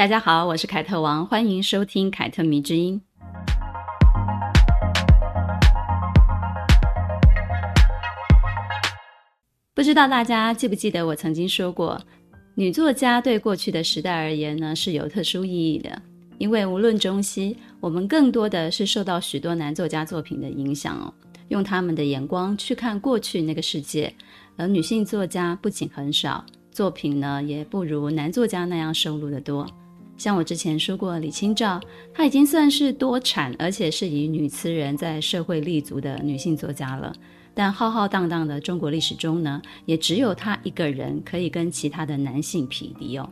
大家好，我是凯特王，欢迎收听凯特迷之音。不知道大家记不记得我曾经说过，女作家对过去的时代而言呢，是有特殊意义的，因为无论中西，我们更多的是受到许多男作家作品的影响哦，用他们的眼光去看过去那个世界，而女性作家不仅很少，作品呢也不如男作家那样收录的多。像我之前说过，李清照，她已经算是多产，而且是以女词人在社会立足的女性作家了。但浩浩荡荡的中国历史中呢，也只有她一个人可以跟其他的男性匹敌哦。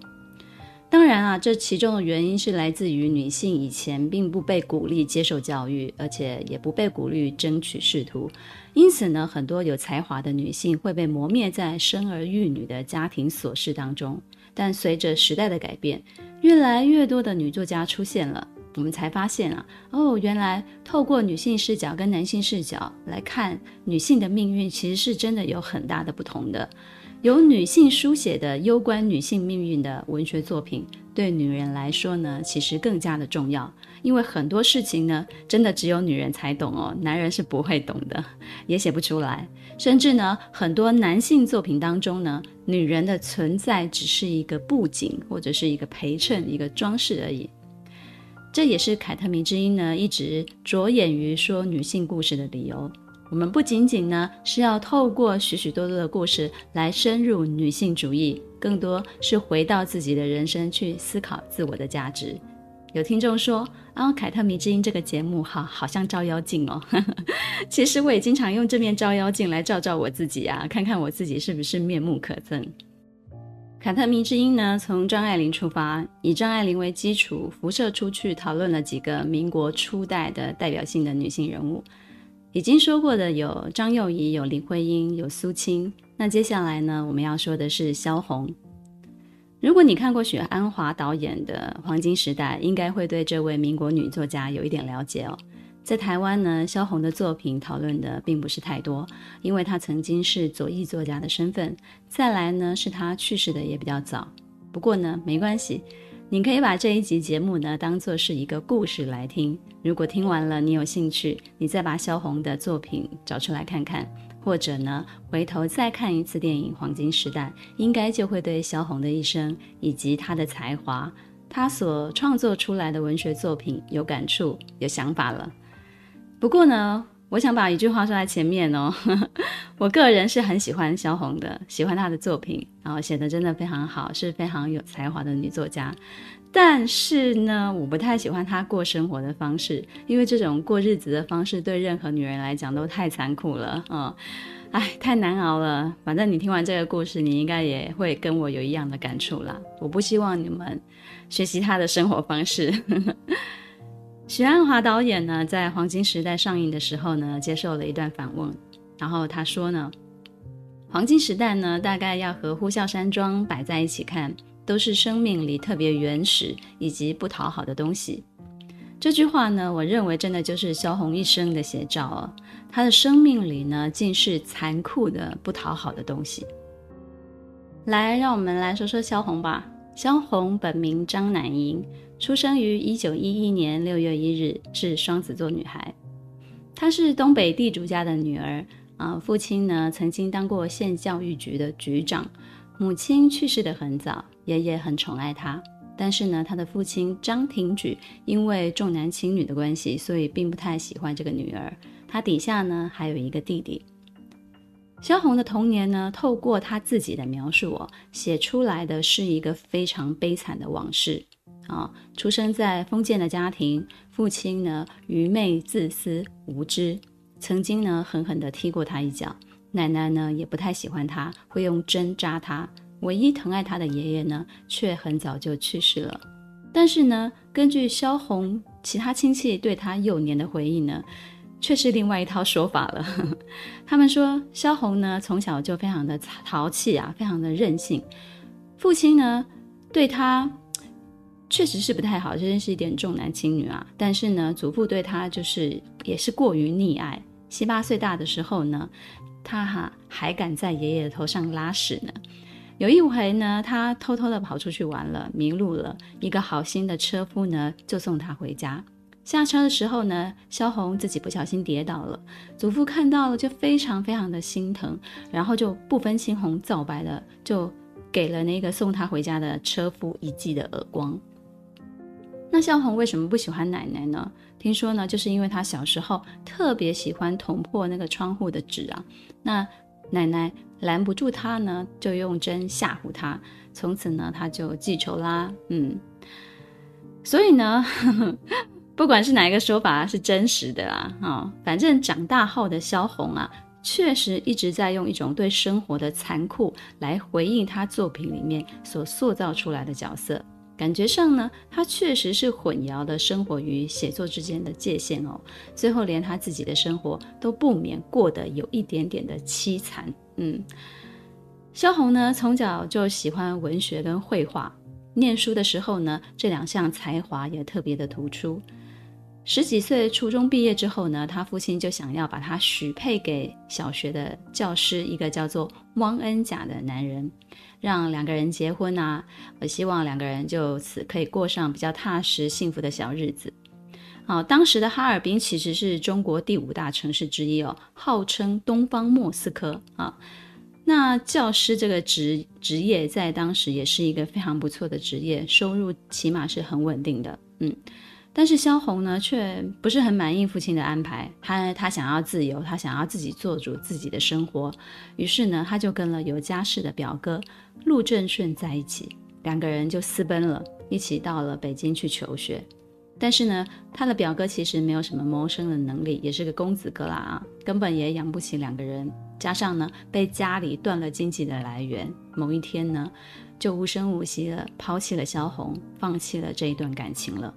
当然啊，这其中的原因是来自于女性以前并不被鼓励接受教育，而且也不被鼓励争取仕途，因此呢，很多有才华的女性会被磨灭在生儿育女的家庭琐事当中。但随着时代的改变，越来越多的女作家出现了。我们才发现啊，哦，原来透过女性视角跟男性视角来看女性的命运，其实是真的有很大的不同的。由女性书写的攸关女性命运的文学作品，对女人来说呢，其实更加的重要，因为很多事情呢，真的只有女人才懂哦，男人是不会懂的，也写不出来。甚至呢，很多男性作品当中呢，女人的存在只是一个布景，或者是一个陪衬，一个装饰而已。这也是凯特迷之音呢一直着眼于说女性故事的理由。我们不仅仅呢是要透过许许多多的故事来深入女性主义，更多是回到自己的人生去思考自我的价值。有听众说啊，凯特迷之音这个节目哈，好像照妖镜哦。其实我也经常用这面照妖镜来照照我自己啊，看看我自己是不是面目可憎。凯特迷之音呢，从张爱玲出发，以张爱玲为基础，辐射出去讨论了几个民国初代的代表性的女性人物。已经说过的有张幼仪、有林徽因、有苏青。那接下来呢，我们要说的是萧红。如果你看过许鞍华导演的《黄金时代》，应该会对这位民国女作家有一点了解哦。在台湾呢，萧红的作品讨论的并不是太多，因为她曾经是左翼作家的身份。再来呢，是她去世的也比较早。不过呢，没关系，你可以把这一集节目呢当做是一个故事来听。如果听完了你有兴趣，你再把萧红的作品找出来看看，或者呢回头再看一次电影《黄金时代》，应该就会对萧红的一生以及她的才华、她所创作出来的文学作品有感触、有想法了。不过呢，我想把一句话说在前面哦，我个人是很喜欢萧红的，喜欢她的作品，然后写的真的非常好，是非常有才华的女作家。但是呢，我不太喜欢他过生活的方式，因为这种过日子的方式对任何女人来讲都太残酷了，嗯，哎，太难熬了。反正你听完这个故事，你应该也会跟我有一样的感触啦。我不希望你们学习他的生活方式。许鞍华导演呢，在《黄金时代》上映的时候呢，接受了一段访问，然后他说呢，《黄金时代》呢，大概要和《呼啸山庄》摆在一起看，都是生命里特别原始以及不讨好的东西。这句话呢，我认为真的就是萧红一生的写照哦。她的生命里呢，尽是残酷的、不讨好的东西。来，让我们来说说萧红吧。萧红本名张乃莹。出生于一九一一年六月一日，是双子座女孩。她是东北地主家的女儿啊，父亲呢曾经当过县教育局的局长，母亲去世得很早，爷爷很宠爱她。但是呢，她的父亲张廷举因为重男轻女的关系，所以并不太喜欢这个女儿。她底下呢还有一个弟弟。萧红的童年呢，透过她自己的描述哦，写出来的是一个非常悲惨的往事。啊，出生在封建的家庭，父亲呢愚昧、自私、无知，曾经呢狠狠地踢过他一脚。奶奶呢也不太喜欢他，会用针扎他。唯一疼爱他的爷爷呢，却很早就去世了。但是呢，根据萧红其他亲戚对他幼年的回忆呢，却是另外一套说法了。他们说萧红呢，从小就非常的淘气啊，非常的任性。父亲呢，对他确实是不太好，真是一点重男轻女啊。但是呢，祖父对他就是也是过于溺爱。七八岁大的时候呢，他哈还敢在爷爷的头上拉屎呢。有一回呢，他偷偷的跑出去玩了，迷路了。一个好心的车夫呢，就送他回家。下车的时候呢，萧红自己不小心跌倒了，祖父看到了就非常非常的心疼，然后就不分青红皂白的就给了那个送他回家的车夫一记的耳光。那萧红为什么不喜欢奶奶呢？听说呢，就是因为他小时候特别喜欢捅破那个窗户的纸啊，那奶奶拦不住他呢，就用针吓唬他，从此呢他就记仇啦。嗯，所以呢。呵 呵不管是哪一个说法是真实的啊，哦，反正长大后的萧红啊，确实一直在用一种对生活的残酷来回应他作品里面所塑造出来的角色。感觉上呢，他确实是混淆了生活与写作之间的界限哦。最后连他自己的生活都不免过得有一点点的凄惨。嗯，萧红呢，从小就喜欢文学跟绘画，念书的时候呢，这两项才华也特别的突出。十几岁初中毕业之后呢，他父亲就想要把他许配给小学的教师，一个叫做汪恩甲的男人，让两个人结婚啊。我希望两个人就此可以过上比较踏实幸福的小日子。啊，当时的哈尔滨其实是中国第五大城市之一哦，号称东方莫斯科啊。那教师这个职职业在当时也是一个非常不错的职业，收入起码是很稳定的。嗯。但是萧红呢，却不是很满意父亲的安排。他他想要自由，他想要自己做主自己的生活。于是呢，他就跟了有家室的表哥陆正顺在一起，两个人就私奔了，一起到了北京去求学。但是呢，他的表哥其实没有什么谋生的能力，也是个公子哥啦啊，根本也养不起两个人。加上呢，被家里断了经济的来源，某一天呢，就无声无息地抛弃了萧红，放弃了这一段感情了。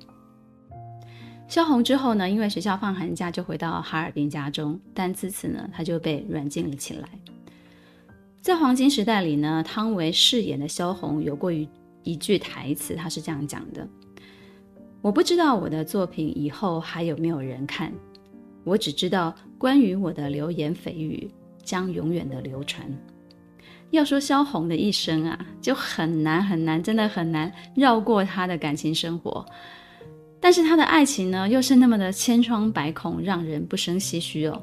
萧红之后呢，因为学校放寒假，就回到哈尔滨家中，但自此呢，他就被软禁了起来。在黄金时代里呢，汤唯饰演的萧红有过一一句台词，她是这样讲的：“我不知道我的作品以后还有没有人看，我只知道关于我的流言蜚语将永远的流传。”要说萧红的一生啊，就很难很难，真的很难绕过她的感情生活。但是他的爱情呢，又是那么的千疮百孔，让人不生唏嘘哦。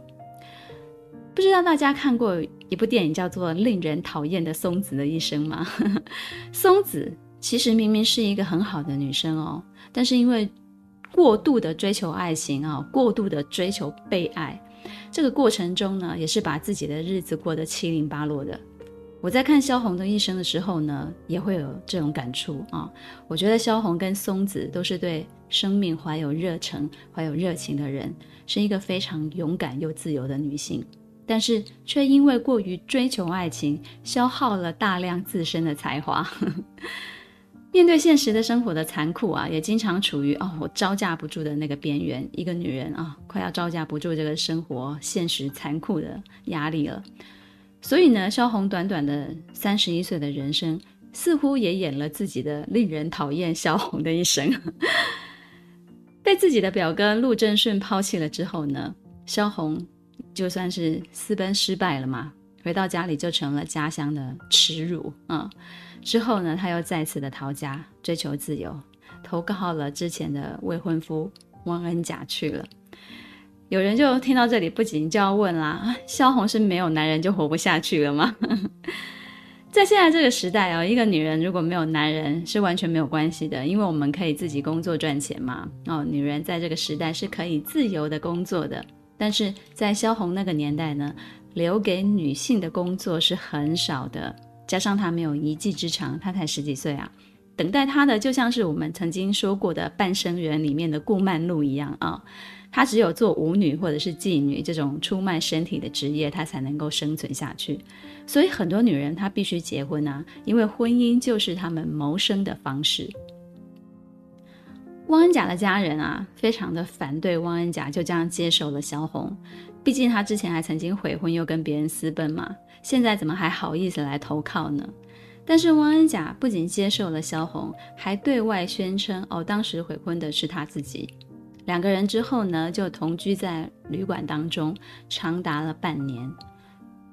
不知道大家看过一部电影叫做《令人讨厌的松子的一生》吗？松子其实明明是一个很好的女生哦，但是因为过度的追求爱情啊、过度的追求被爱，这个过程中呢，也是把自己的日子过得七零八落的。我在看萧红的一生的时候呢，也会有这种感触啊。我觉得萧红跟松子都是对生命怀有热忱、怀有热情的人，是一个非常勇敢又自由的女性，但是却因为过于追求爱情，消耗了大量自身的才华。面对现实的生活的残酷啊，也经常处于哦，我招架不住的那个边缘。一个女人啊，快要招架不住这个生活现实残酷的压力了。所以呢，萧红短短的三十一岁的人生，似乎也演了自己的令人讨厌萧红的一生。被自己的表哥陆正顺抛弃了之后呢，萧红就算是私奔失败了嘛，回到家里就成了家乡的耻辱啊、嗯。之后呢，他又再次的逃家，追求自由，投靠了之前的未婚夫汪恩甲去了。有人就听到这里，不仅就要问啦：萧红是没有男人就活不下去了吗？在现在这个时代哦，一个女人如果没有男人是完全没有关系的，因为我们可以自己工作赚钱嘛。哦，女人在这个时代是可以自由的工作的。但是在萧红那个年代呢，留给女性的工作是很少的，加上她没有一技之长，她才十几岁啊，等待她的就像是我们曾经说过的《半生缘》里面的顾曼璐一样啊。她只有做舞女或者是妓女这种出卖身体的职业，她才能够生存下去。所以很多女人她必须结婚啊，因为婚姻就是她们谋生的方式。汪恩甲的家人啊，非常的反对汪恩甲就这样接受了萧红，毕竟他之前还曾经悔婚又跟别人私奔嘛，现在怎么还好意思来投靠呢？但是汪恩甲不仅接受了萧红，还对外宣称哦，当时悔婚的是他自己。两个人之后呢，就同居在旅馆当中，长达了半年。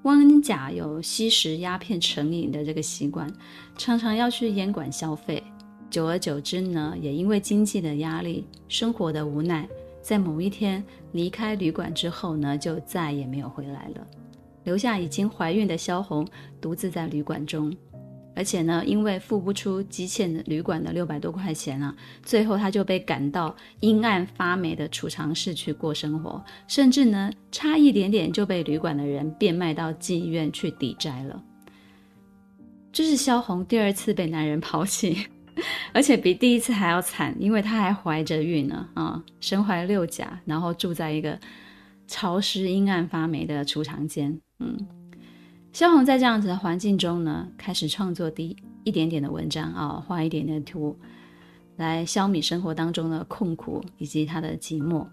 汪恩甲有吸食鸦片成瘾的这个习惯，常常要去烟馆消费。久而久之呢，也因为经济的压力、生活的无奈，在某一天离开旅馆之后呢，就再也没有回来了，留下已经怀孕的萧红独自在旅馆中。而且呢，因为付不出积欠的旅馆的六百多块钱啊，最后他就被赶到阴暗发霉的储藏室去过生活，甚至呢，差一点点就被旅馆的人变卖到妓院去抵债了。这是萧红第二次被男人抛弃，而且比第一次还要惨，因为她还怀着孕呢啊，身怀六甲，然后住在一个潮湿阴暗发霉的储藏间，嗯。萧红在这样子的环境中呢，开始创作第一点点的文章啊，画一点点图，来消弭生活当中的困苦以及他的寂寞。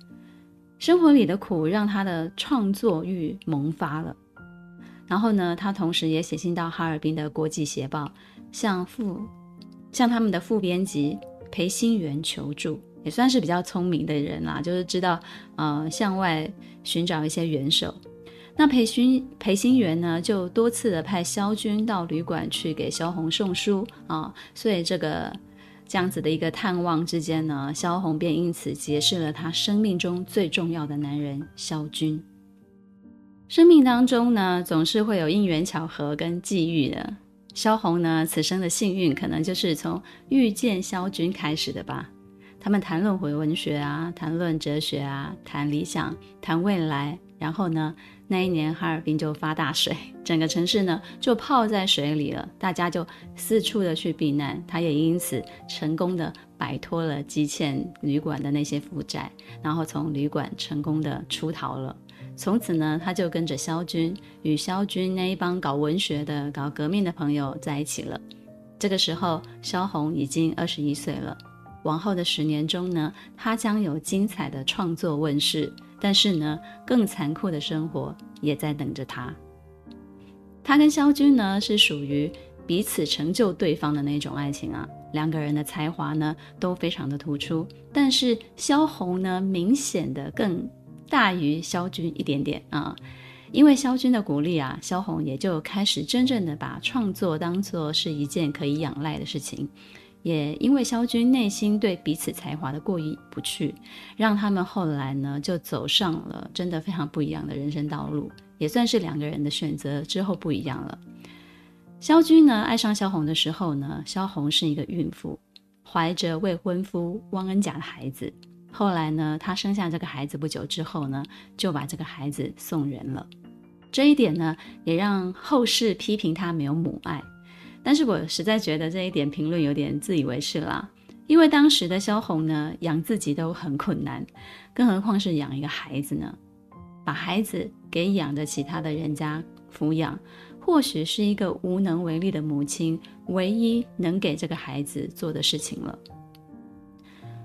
生活里的苦让他的创作欲萌发了。然后呢，他同时也写信到哈尔滨的《国际协报》，向副向他们的副编辑裴新元求助，也算是比较聪明的人啦，就是知道呃向外寻找一些援手。那裴勋裴新元呢，就多次的派萧军到旅馆去给萧红送书啊，所以这个这样子的一个探望之间呢，萧红便因此结识了他生命中最重要的男人萧军。生命当中呢，总是会有因缘巧合跟际遇的。萧红呢，此生的幸运可能就是从遇见萧军开始的吧。他们谈论回文学啊，谈论哲学啊，谈理想，谈未来，然后呢，那一年哈尔滨就发大水，整个城市呢就泡在水里了，大家就四处的去避难，他也因此成功的摆脱了积欠旅馆的那些负债，然后从旅馆成功的出逃了。从此呢，他就跟着萧军，与萧军那一帮搞文学的、搞革命的朋友在一起了。这个时候，萧红已经二十一岁了。往后的十年中呢，他将有精彩的创作问世。但是呢，更残酷的生活也在等着他。他跟萧军呢，是属于彼此成就对方的那种爱情啊。两个人的才华呢，都非常的突出。但是萧红呢，明显的更大于萧军一点点啊。因为萧军的鼓励啊，萧红也就开始真正的把创作当作是一件可以仰赖的事情。也因为萧军内心对彼此才华的过意不去，让他们后来呢就走上了真的非常不一样的人生道路，也算是两个人的选择之后不一样了。萧军呢爱上萧红的时候呢，萧红是一个孕妇，怀着未婚夫汪恩甲的孩子。后来呢，她生下这个孩子不久之后呢，就把这个孩子送人了。这一点呢，也让后世批评她没有母爱。但是我实在觉得这一点评论有点自以为是啦，因为当时的萧红呢，养自己都很困难，更何况是养一个孩子呢？把孩子给养的其他的人家抚养，或许是一个无能为力的母亲唯一能给这个孩子做的事情了。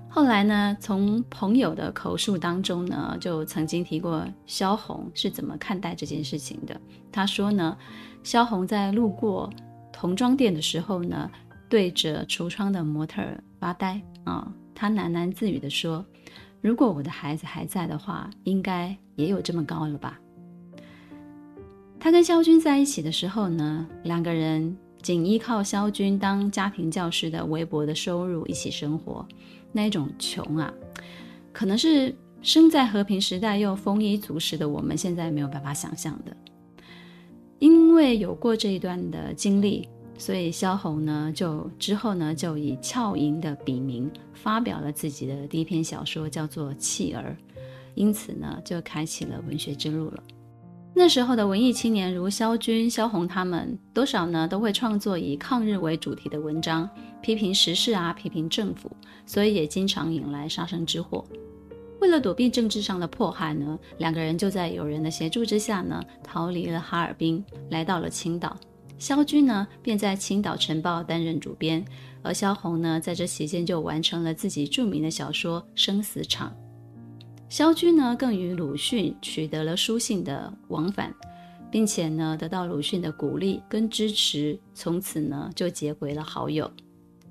后来呢，从朋友的口述当中呢，就曾经提过萧红是怎么看待这件事情的。他说呢，萧红在路过。童装店的时候呢，对着橱窗的模特发呆啊，他喃喃自语地说：“如果我的孩子还在的话，应该也有这么高了吧。”他跟萧军在一起的时候呢，两个人仅依靠萧军当家庭教师的微薄的收入一起生活，那一种穷啊，可能是生在和平时代又丰衣足食的我们现在没有办法想象的。因为有过这一段的经历，所以萧红呢，就之后呢，就以俏莹的笔名发表了自己的第一篇小说，叫做《弃儿》，因此呢，就开启了文学之路了。那时候的文艺青年如萧军、萧红他们，多少呢都会创作以抗日为主题的文章，批评时事啊，批评政府，所以也经常引来杀身之祸。为了躲避政治上的迫害呢，两个人就在友人的协助之下呢，逃离了哈尔滨，来到了青岛。萧军呢便在《青岛晨报》担任主编，而萧红呢在这期间就完成了自己著名的小说《生死场》。萧军呢更与鲁迅取得了书信的往返，并且呢得到鲁迅的鼓励跟支持，从此呢就结为了好友。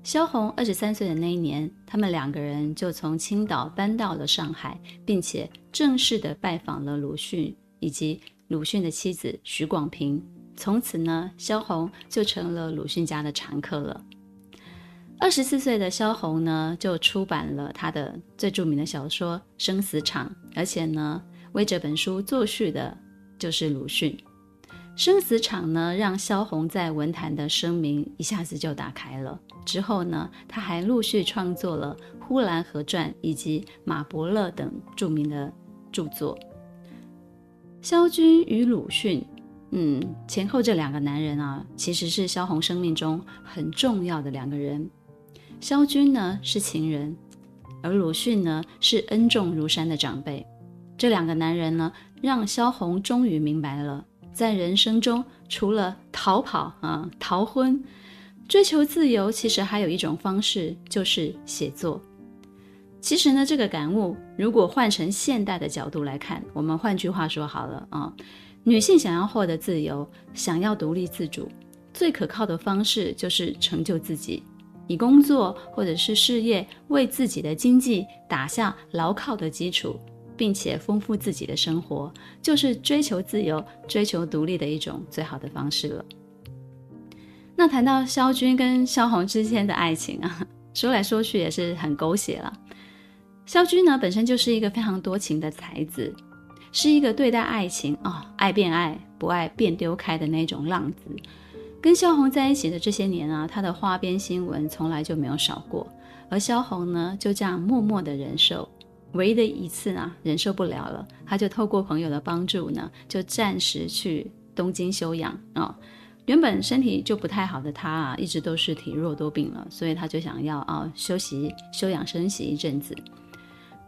萧红二十三岁的那一年，他们两个人就从青岛搬到了上海，并且正式的拜访了鲁迅以及鲁迅的妻子许广平。从此呢，萧红就成了鲁迅家的常客了。二十四岁的萧红呢，就出版了他的最著名的小说《生死场》，而且呢，为这本书作序的就是鲁迅。《生死场》呢，让萧红在文坛的声名一下子就打开了。之后呢，他还陆续创作了《呼兰河传》以及《马伯乐》等著名的著作。萧军与鲁迅，嗯，前后这两个男人啊，其实是萧红生命中很重要的两个人。萧军呢是情人，而鲁迅呢是恩重如山的长辈。这两个男人呢，让萧红终于明白了。在人生中，除了逃跑啊、逃婚、追求自由，其实还有一种方式，就是写作。其实呢，这个感悟，如果换成现代的角度来看，我们换句话说好了啊，女性想要获得自由，想要独立自主，最可靠的方式就是成就自己，以工作或者是事业为自己的经济打下牢靠的基础。并且丰富自己的生活，就是追求自由、追求独立的一种最好的方式了。那谈到萧军跟萧红之间的爱情啊，说来说去也是很狗血了。萧军呢，本身就是一个非常多情的才子，是一个对待爱情啊、爱便爱，不爱便丢开的那种浪子。跟萧红在一起的这些年啊，他的花边新闻从来就没有少过，而萧红呢，就这样默默的忍受。唯一的一次啊，忍受不了了，他就透过朋友的帮助呢，就暂时去东京休养啊、原本身体就不太好的他啊，一直都是体弱多病了，所以他就想要啊、休息、休养生息一阵子。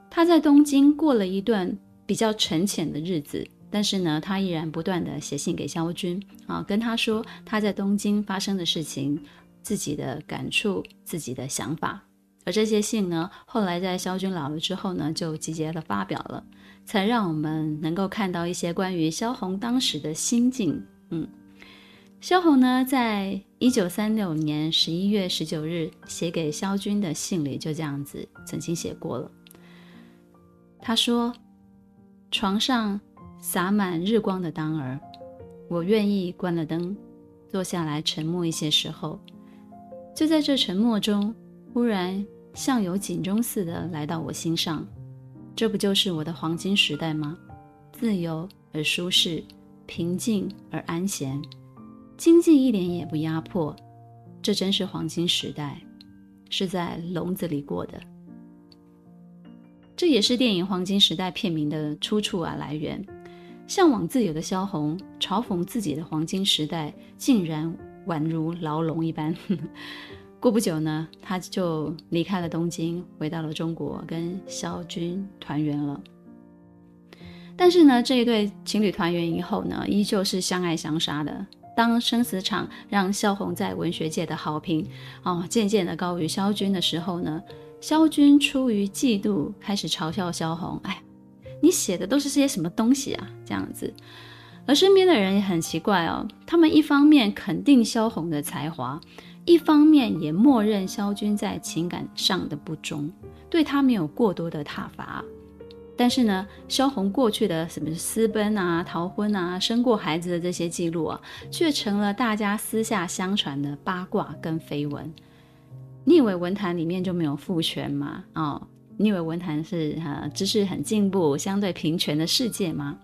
他在东京过了一段比较沉潜的日子，但是呢，他依然不断地写信给萧军啊，跟他说他在东京发生的事情、自己的感触、自己的想法。而这些信呢，后来在萧军老了之后呢，就集结了发表了，才让我们能够看到一些关于萧红当时的心境。嗯，萧红呢，在一九三六年十一月十九日写给萧军的信里，就这样子曾经写过了。他说：“床上洒满日光的当儿，我愿意关了灯，坐下来沉默一些时候。就在这沉默中。”忽然，像有警钟似的来到我心上，这不就是我的黄金时代吗？自由而舒适，平静而安闲，经济一点也不压迫，这真是黄金时代，是在笼子里过的。这也是电影《黄金时代》片名的出处啊，来源。向往自由的萧红，嘲讽自己的黄金时代竟然宛如牢笼一般。过不久呢，他就离开了东京，回到了中国，跟萧军团圆了。但是呢，这一对情侣团圆以后呢，依旧是相爱相杀的。当《生死场》让萧红在文学界的好评哦，渐渐的高于萧军的时候呢，萧军出于嫉妒，开始嘲笑萧红：“哎，你写的都是些什么东西啊？”这样子。而身边的人也很奇怪哦，他们一方面肯定萧红的才华。一方面也默认萧军在情感上的不忠，对他没有过多的挞伐。但是呢，萧红过去的什么私奔啊、逃婚啊、生过孩子的这些记录啊，却成了大家私下相传的八卦跟绯闻。你以为文坛里面就没有父权吗？哦，你以为文坛是呃知识很进步、相对平权的世界吗？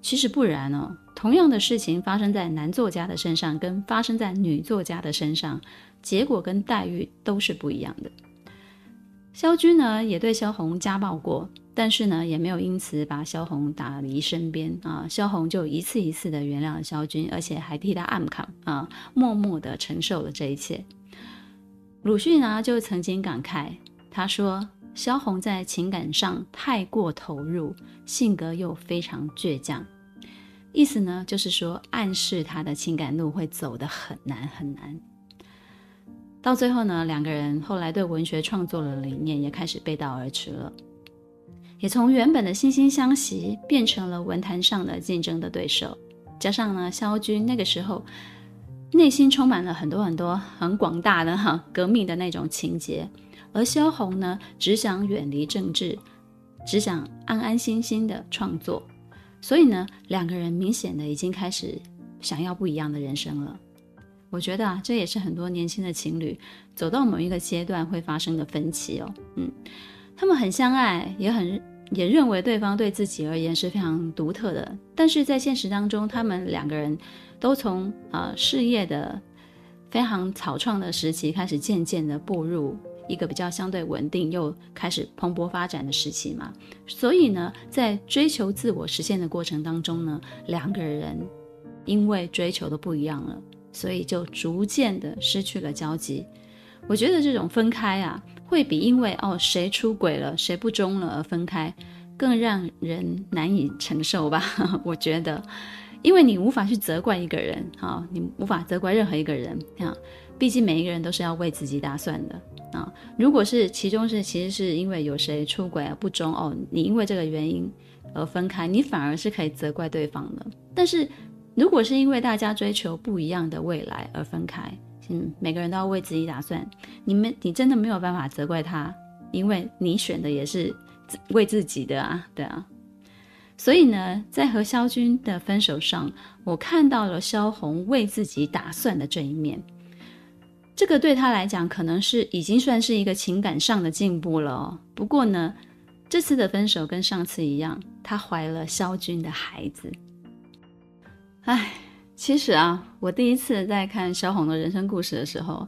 其实不然哦，同样的事情发生在男作家的身上，跟发生在女作家的身上，结果跟待遇都是不一样的。萧军呢，也对萧红家暴过，但是呢，也没有因此把萧红打离身边啊。萧红就一次一次的原谅了萧军，而且还替他暗扛啊，默默的承受了这一切。鲁迅呢，就曾经感慨，他说。萧红在情感上太过投入，性格又非常倔强。意思呢就是说暗示他的情感路会走得很难很难。到最后呢，两个人后来对文学创作的理念也开始背道而驰了，也从原本的惺惺相惜变成了文坛上的竞争的对手。加上呢，萧军那个时候内心充满了很多很多很广大的哈革命的那种情节，而萧红呢，只想远离政治，只想安安心心的创作，所以呢，两个人明显的已经开始想要不一样的人生了。我觉得啊，这也是很多年轻的情侣走到某一个阶段会发生的分歧哦。嗯，他们很相爱，也很也认为对方对自己而言是非常独特的，但是在现实当中，他们两个人都从啊、呃、事业的非常草创的时期开始，渐渐的步入一个比较相对稳定又开始蓬勃发展的时期嘛。所以呢，在追求自我实现的过程当中呢，两个人因为追求的不一样了。所以就逐渐的失去了交集。我觉得这种分开啊，会比因为哦谁出轨了，谁不忠了而分开，更让人难以承受吧。我觉得，因为你无法去责怪一个人，啊，你无法责怪任何一个人，啊，毕竟每一个人都是要为自己打算的啊。如果是其中是其实是因为有谁出轨而不忠哦，你因为这个原因而分开，你反而是可以责怪对方的。但是。如果是因为大家追求不一样的未来而分开，嗯，每个人都要为自己打算，你们你真的没有办法责怪他，因为你选的也是为自己的啊，对啊。所以呢，在和萧军的分手上，我看到了萧红为自己打算的这一面，这个对他来讲可能是已经算是一个情感上的进步了哦。不过呢，这次的分手跟上次一样，他怀了萧军的孩子。哎，其实啊，我第一次在看萧红的人生故事的时候，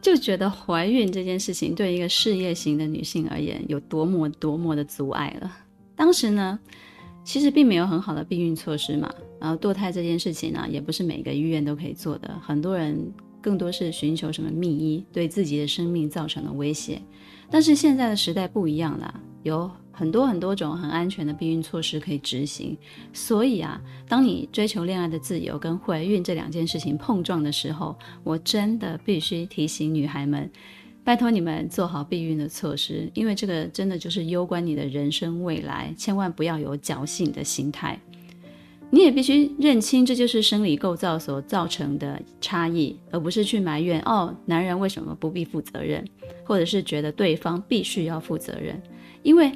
就觉得怀孕这件事情对一个事业型的女性而言有多么多么的阻碍了。当时呢，其实并没有很好的避孕措施嘛，然后堕胎这件事情呢，也不是每个医院都可以做的，很多人更多是寻求什么密医，对自己的生命造成了威胁。但是现在的时代不一样了，有。很多很多种很安全的避孕措施可以执行，所以啊，当你追求恋爱的自由跟怀孕这两件事情碰撞的时候，我真的必须提醒女孩们，拜托你们做好避孕的措施，因为这个真的就是攸关你的人生未来，千万不要有侥幸的心态。你也必须认清这就是生理构造所造成的差异，而不是去埋怨哦，男人为什么不必负责任，或者是觉得对方必须要负责任，因为。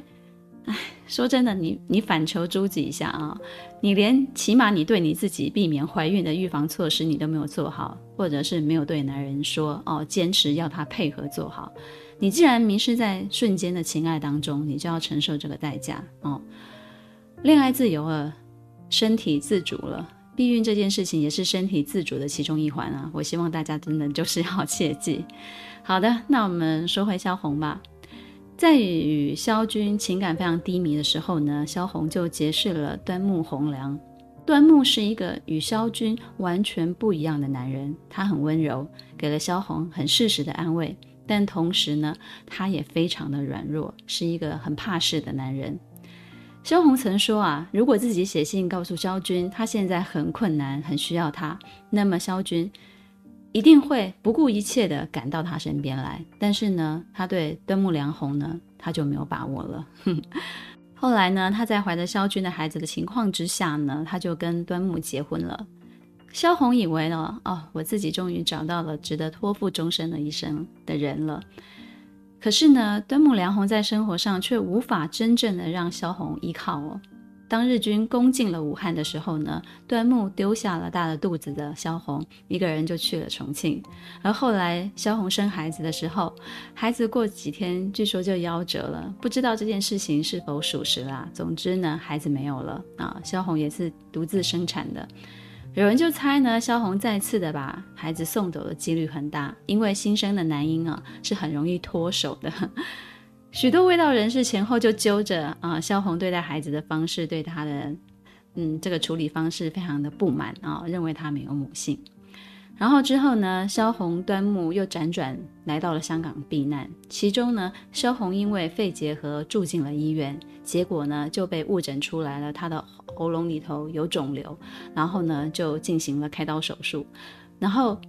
哎，说真的，你你反求诸己一下啊！你连起码你对你自己避免怀孕的预防措施你都没有做好，或者是没有对男人说哦，坚持要他配合做好。你既然迷失在瞬间的情爱当中，你就要承受这个代价哦。恋爱自由了，身体自主了，避孕这件事情也是身体自主的其中一环啊！我希望大家真的就是要切记。好的，那我们说回萧红吧。在与萧军情感非常低迷的时候呢，萧红就结识了端木蕻良。端木是一个与萧军完全不一样的男人，他很温柔，给了萧红很适时的安慰，但同时呢，他也非常的软弱，是一个很怕事的男人。萧红曾说啊，如果自己写信告诉萧军，他现在很困难，很需要他，那么萧军。一定会不顾一切地赶到他身边来，但是呢，他对端木良红呢，他就没有把握了。后来呢，他在怀着萧军的孩子的情况之下呢，他就跟端木结婚了。萧红以为呢，哦，我自己终于找到了值得托付终身的一生的人了。可是呢，端木良红在生活上却无法真正的让萧红依靠哦。当日军攻进了武汉的时候呢，端木丢下了大了肚子的萧红，一个人就去了重庆。而后来萧红生孩子的时候，孩子过几天据说就夭折了，不知道这件事情是否属实啦。总之呢，孩子没有了啊，萧红也是独自生产的。有人就猜呢，萧红再次的把孩子送走的几率很大，因为新生的男婴啊是很容易脱手的。许多卫道人士前后就揪着啊，萧红对待孩子的方式，对他的嗯这个处理方式非常的不满啊，认为他没有母性。然后之后呢，萧红、端木又辗转来到了香港避难。其中呢，萧红因为肺结核住进了医院，结果呢就被误诊出来了他的喉咙里头有肿瘤，然后呢就进行了开刀手术，然后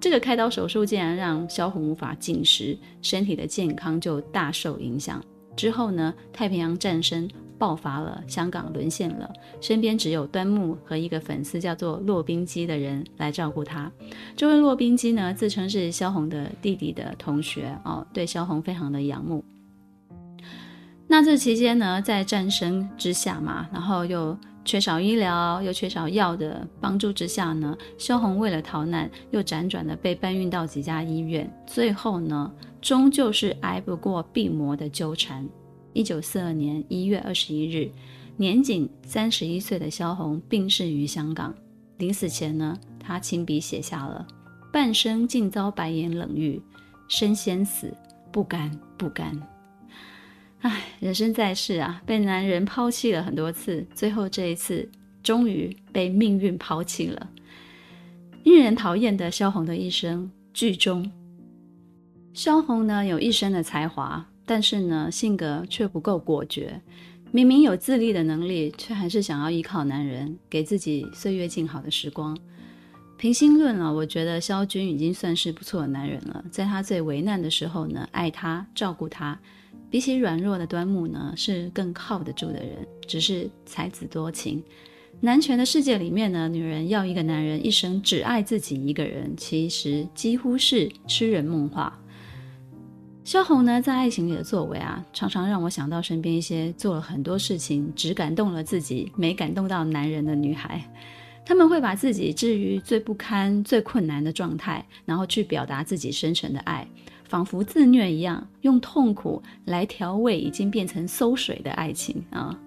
这个开刀手术竟然让萧红无法进食，身体的健康就大受影响。之后呢，太平洋战争爆发了，香港沦陷了，身边只有端木和一个粉丝叫做骆宾基的人来照顾他。这位骆宾基呢，自称是萧红的弟弟的同学哦，对萧红非常的仰慕。那这期间呢，在战争之下嘛，然后又缺少医疗，又缺少药的帮助之下呢，萧红为了逃难，又辗转的被搬运到几家医院，最后呢，终究是挨不过病魔的纠缠。一九四二年一月二十一日，年仅三十一岁的萧红病逝于香港。临死前呢，他亲笔写下了：“半生尽遭白眼冷遇，身先死，不甘不甘。”唉，人生在世啊，被男人抛弃了很多次，最后这一次，终于被命运抛弃了。令人讨厌的萧红的一生，剧终。萧红呢，有一身的才华。但是呢，性格却不够果决，明明有自立的能力，却还是想要依靠男人，给自己岁月静好的时光。平心论啊，我觉得萧军已经算是不错的男人了，在他最为难的时候呢，爱他，照顾他，比起软弱的端木呢，是更靠得住的人。只是才子多情，男权的世界里面呢，女人要一个男人一生只爱自己一个人，其实几乎是痴人梦话。萧红呢，在爱情里的作为啊，常常让我想到身边一些做了很多事情，只感动了自己，没感动到男人的女孩。她们会把自己置于最不堪、最困难的状态，然后去表达自己深沉的爱，仿佛自虐一样，用痛苦来调味已经变成馊水的爱情啊。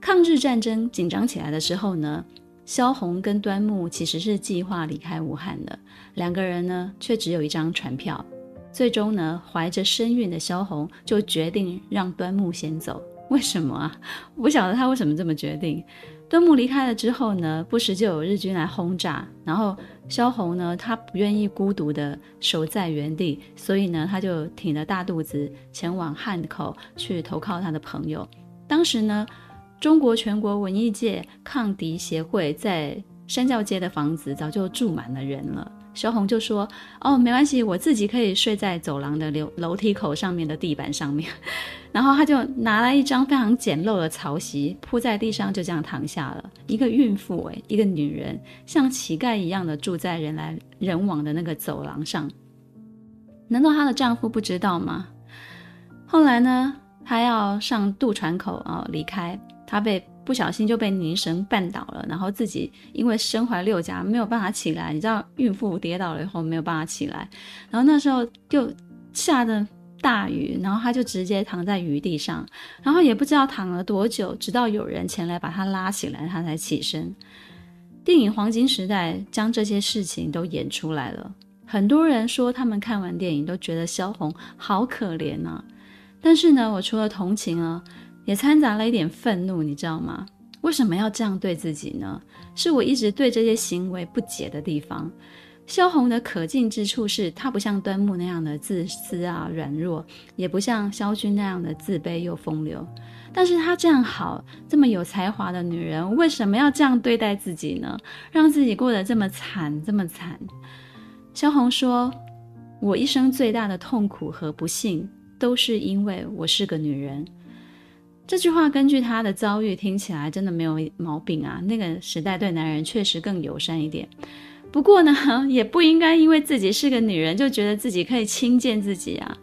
抗日战争紧张起来的时候呢，萧红跟端木其实是计划离开武汉的，两个人呢，却只有一张船票。最终呢，怀着身孕的萧红就决定让端木先走。为什么啊？我不晓得他为什么这么决定。端木离开了之后呢，不时就有日军来轰炸，然后萧红呢，他不愿意孤独的守在原地，所以呢，他就挺着大肚子前往汉口去投靠他的朋友。当时呢，中国全国文艺界抗敌协会在山教街的房子早就住满了人了。萧红就说：“哦，没关系，我自己可以睡在走廊的楼楼梯口上面的地板上面。”然后他就拿来一张非常简陋的草席铺在地上，就这样躺下了。一个孕妇，诶，一个女人，像乞丐一样的住在人来人往的那个走廊上。难道她的丈夫不知道吗？后来呢，她要上渡船口啊，离开，她被。不小心就被泥绳绊倒了，然后自己因为身怀六甲没有办法起来。你知道孕妇跌倒了以后没有办法起来，然后那时候就下着大雨，然后她就直接躺在雨地上，然后也不知道躺了多久，直到有人前来把她拉起来，她才起身。电影《黄金时代》将这些事情都演出来了，很多人说他们看完电影都觉得萧红好可怜呐、啊，但是呢，我除了同情啊。也掺杂了一点愤怒，你知道吗？为什么要这样对自己呢？是我一直对这些行为不解的地方。萧红的可敬之处是，她不像端木那样的自私啊、软弱，也不像萧军那样的自卑又风流。但是她这样好、这么有才华的女人，为什么要这样对待自己呢？让自己过得这么惨，这么惨。萧红说：“我一生最大的痛苦和不幸，都是因为我是个女人。”这句话根据他的遭遇听起来真的没有毛病啊！那个时代对男人确实更友善一点。不过呢，也不应该因为自己是个女人就觉得自己可以轻贱自己啊。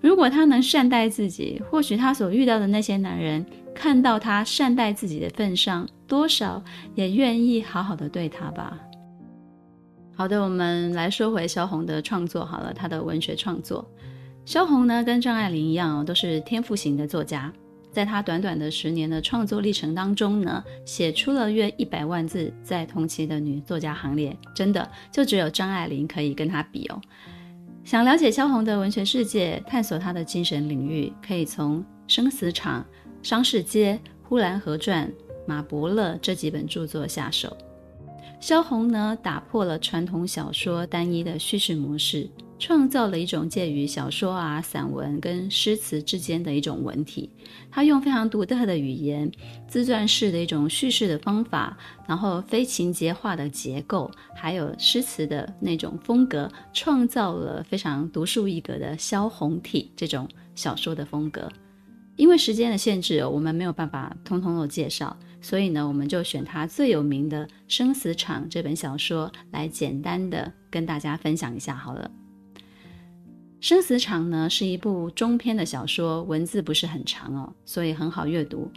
如果他能善待自己，或许他所遇到的那些男人看到他善待自己的份上，多少也愿意好好的对他吧。好的，我们来说回萧红的创作好了，她的文学创作。萧红呢，跟张爱玲一样哦，都是天赋型的作家。在他短短的十年的创作历程当中呢，写出了约一百万字，在同期的女作家行列，真的就只有张爱玲可以跟他比哦。想了解萧红的文学世界，探索她的精神领域，可以从《生死场》《商市街》《呼兰河传》《马伯乐》这几本著作下手。萧红呢，打破了传统小说单一的叙事模式，创造了一种介于小说啊、散文跟诗词之间的一种文体。他用非常独特的语言、自传式的一种叙事的方法，然后非情节化的结构，还有诗词的那种风格，创造了非常独树一格的萧红体这种小说的风格。因为时间的限制，我们没有办法通通都介绍，所以呢，我们就选他最有名的《生死场》这本小说来简单的跟大家分享一下好了。《生死场》呢是一部中篇的小说，文字不是很长哦，所以很好阅读。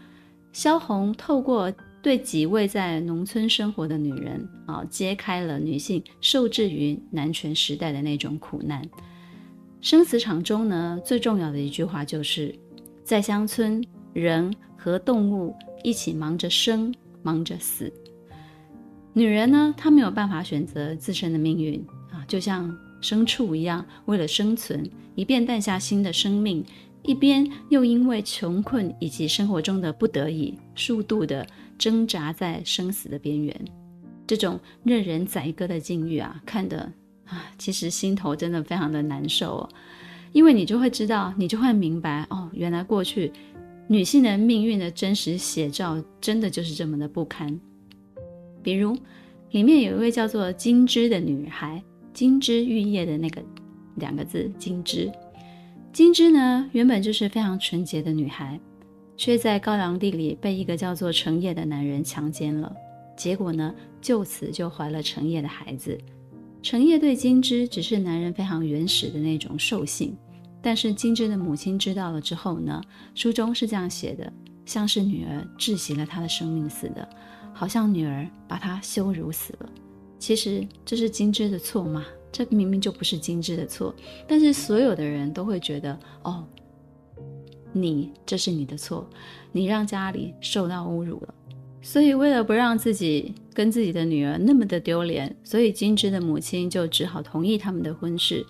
萧红透过对几位在农村生活的女人啊，揭开了女性受制于男权时代的那种苦难。《生死场》中呢，最重要的一句话就是，在乡村，人和动物一起忙着生，忙着死。女人呢，她没有办法选择自身的命运啊，就像。牲畜一样，为了生存，一边诞下新的生命，一边又因为穷困以及生活中的不得已，数度的挣扎在生死的边缘。这种任人宰割的境遇啊，看得啊，其实心头真的非常的难受哦。因为你就会知道，你就会明白哦，原来过去女性的命运的真实写照，真的就是这么的不堪。比如，里面有一位叫做金枝的女孩。金枝玉叶的那个两个字，金枝。金枝呢，原本就是非常纯洁的女孩，却在高粱地里被一个叫做程叶的男人强奸了。结果呢，就此就怀了程叶的孩子。程叶对金枝只是男人非常原始的那种兽性，但是金枝的母亲知道了之后呢，书中是这样写的：像是女儿窒息了她的生命似的，好像女儿把她羞辱死了。其实这是金枝的错吗？这明明就不是金枝的错，但是所有的人都会觉得，哦，你这是你的错，你让家里受到侮辱了。所以为了不让自己跟自己的女儿那么的丢脸，所以金枝的母亲就只好同意他们的婚事。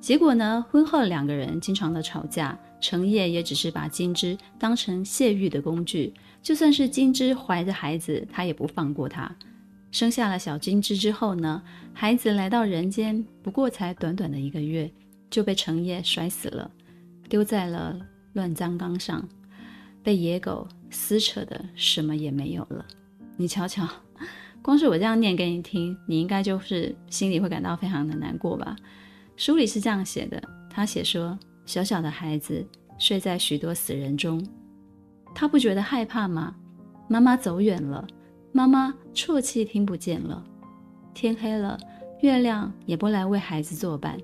结果呢，婚后两个人经常的吵架，程叶也只是把金枝当成泄欲的工具，就算是金枝怀着孩子，他也不放过她。生下了小金枝之后呢，孩子来到人间，不过才短短的一个月，就被程叶摔死了，丢在了乱葬岗上，被野狗撕扯的什么也没有了。你瞧瞧，光是我这样念给你听，你应该就是心里会感到非常的难过吧？书里是这样写的，他写说，小小的孩子睡在许多死人中，他不觉得害怕吗？妈妈走远了。妈妈啜泣听不见了，天黑了，月亮也不来为孩子作伴。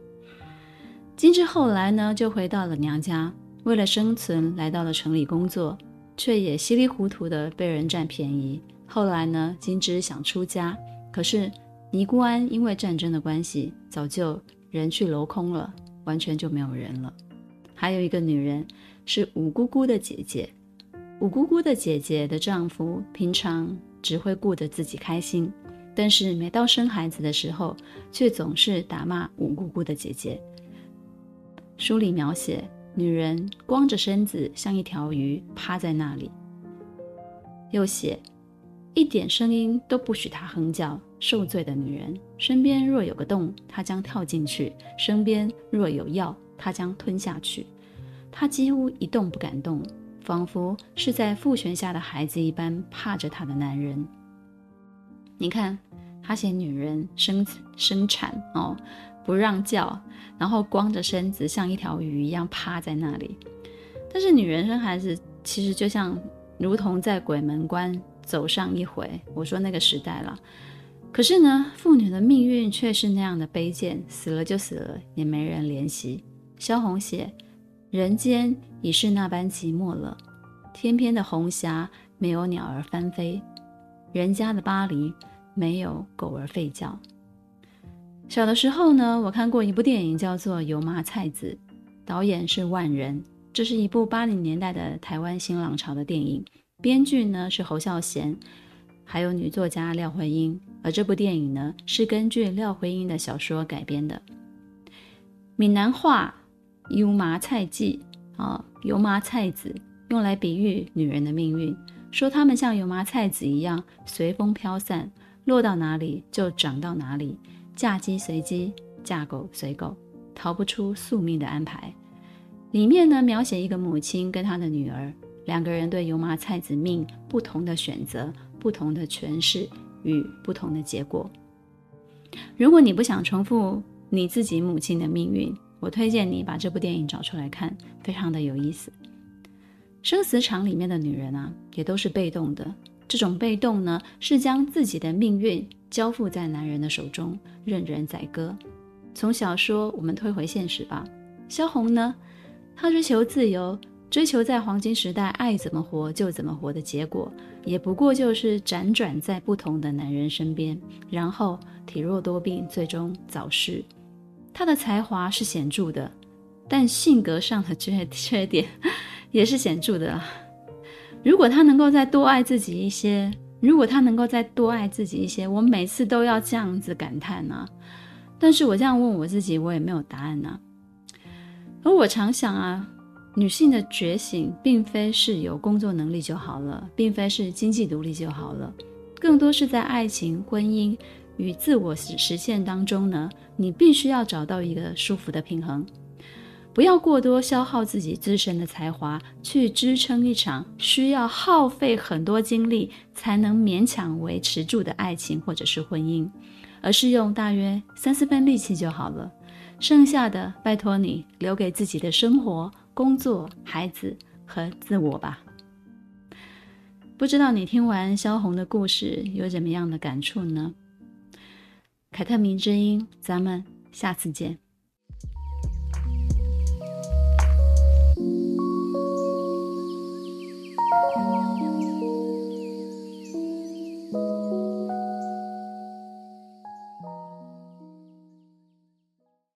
金枝后来呢，就回到了娘家，为了生存，来到了城里工作，却也稀里糊涂的被人占便宜。后来呢，金枝想出家，可是尼姑庵因为战争的关系，早就人去楼空了，完全就没有人了。还有一个女人是五姑姑的姐姐，五姑姑的姐姐的丈夫平常。只会顾着自己开心，但是每到生孩子的时候，却总是打骂五姑姑的姐姐。书里描写女人光着身子像一条鱼趴在那里，又写一点声音都不许她哼叫。受罪的女人身边若有个洞，她将跳进去；身边若有药，她将吞下去。她几乎一动不敢动。仿佛是在父权下的孩子一般怕着他的男人。你看，他写女人生生产哦，不让叫，然后光着身子像一条鱼一样趴在那里。但是女人生孩子其实就像如同在鬼门关走上一回。我说那个时代了。可是呢，妇女的命运却是那样的卑贱，死了就死了，也没人怜惜。萧红写。人间已是那般寂寞了，天边的红霞没有鸟儿翻飞，人家的巴黎没有狗儿吠叫。小的时候呢，我看过一部电影，叫做《油麻菜籽》，导演是万仁，这是一部八零年代的台湾新浪潮的电影，编剧呢是侯孝贤，还有女作家廖慧英，而这部电影呢是根据廖慧英的小说改编的，闽南话。油麻菜籽啊，油麻菜籽用来比喻女人的命运，说她们像油麻菜籽一样随风飘散，落到哪里就长到哪里，嫁鸡随鸡，嫁狗随狗，逃不出宿命的安排。里面呢，描写一个母亲跟她的女儿两个人对油麻菜籽命不同的选择、不同的诠释与不同的结果。如果你不想重复你自己母亲的命运，我推荐你把这部电影找出来看，非常的有意思。生死场里面的女人啊，也都是被动的。这种被动呢，是将自己的命运交付在男人的手中，任人宰割。从小说我们推回现实吧，萧红呢，她追求自由，追求在黄金时代爱怎么活就怎么活的结果，也不过就是辗转在不同的男人身边，然后体弱多病，最终早逝。他的才华是显著的，但性格上的缺缺点 也是显著的。如果他能够再多爱自己一些，如果他能够再多爱自己一些，我每次都要这样子感叹呢、啊。但是我这样问我自己，我也没有答案呢、啊。而我常想啊，女性的觉醒，并非是有工作能力就好了，并非是经济独立就好了，更多是在爱情、婚姻与自我实实现当中呢，你必须要找到一个舒服的平衡。不要过多消耗自己自身的才华，去支撑一场需要耗费很多精力才能勉强维持住的爱情或者是婚姻，而是用大约三四分力气就好了，剩下的拜托你留给自己的生活、工作、孩子和自我吧。不知道你听完萧红的故事有怎么样的感触呢？凯特明之音，咱们下次见。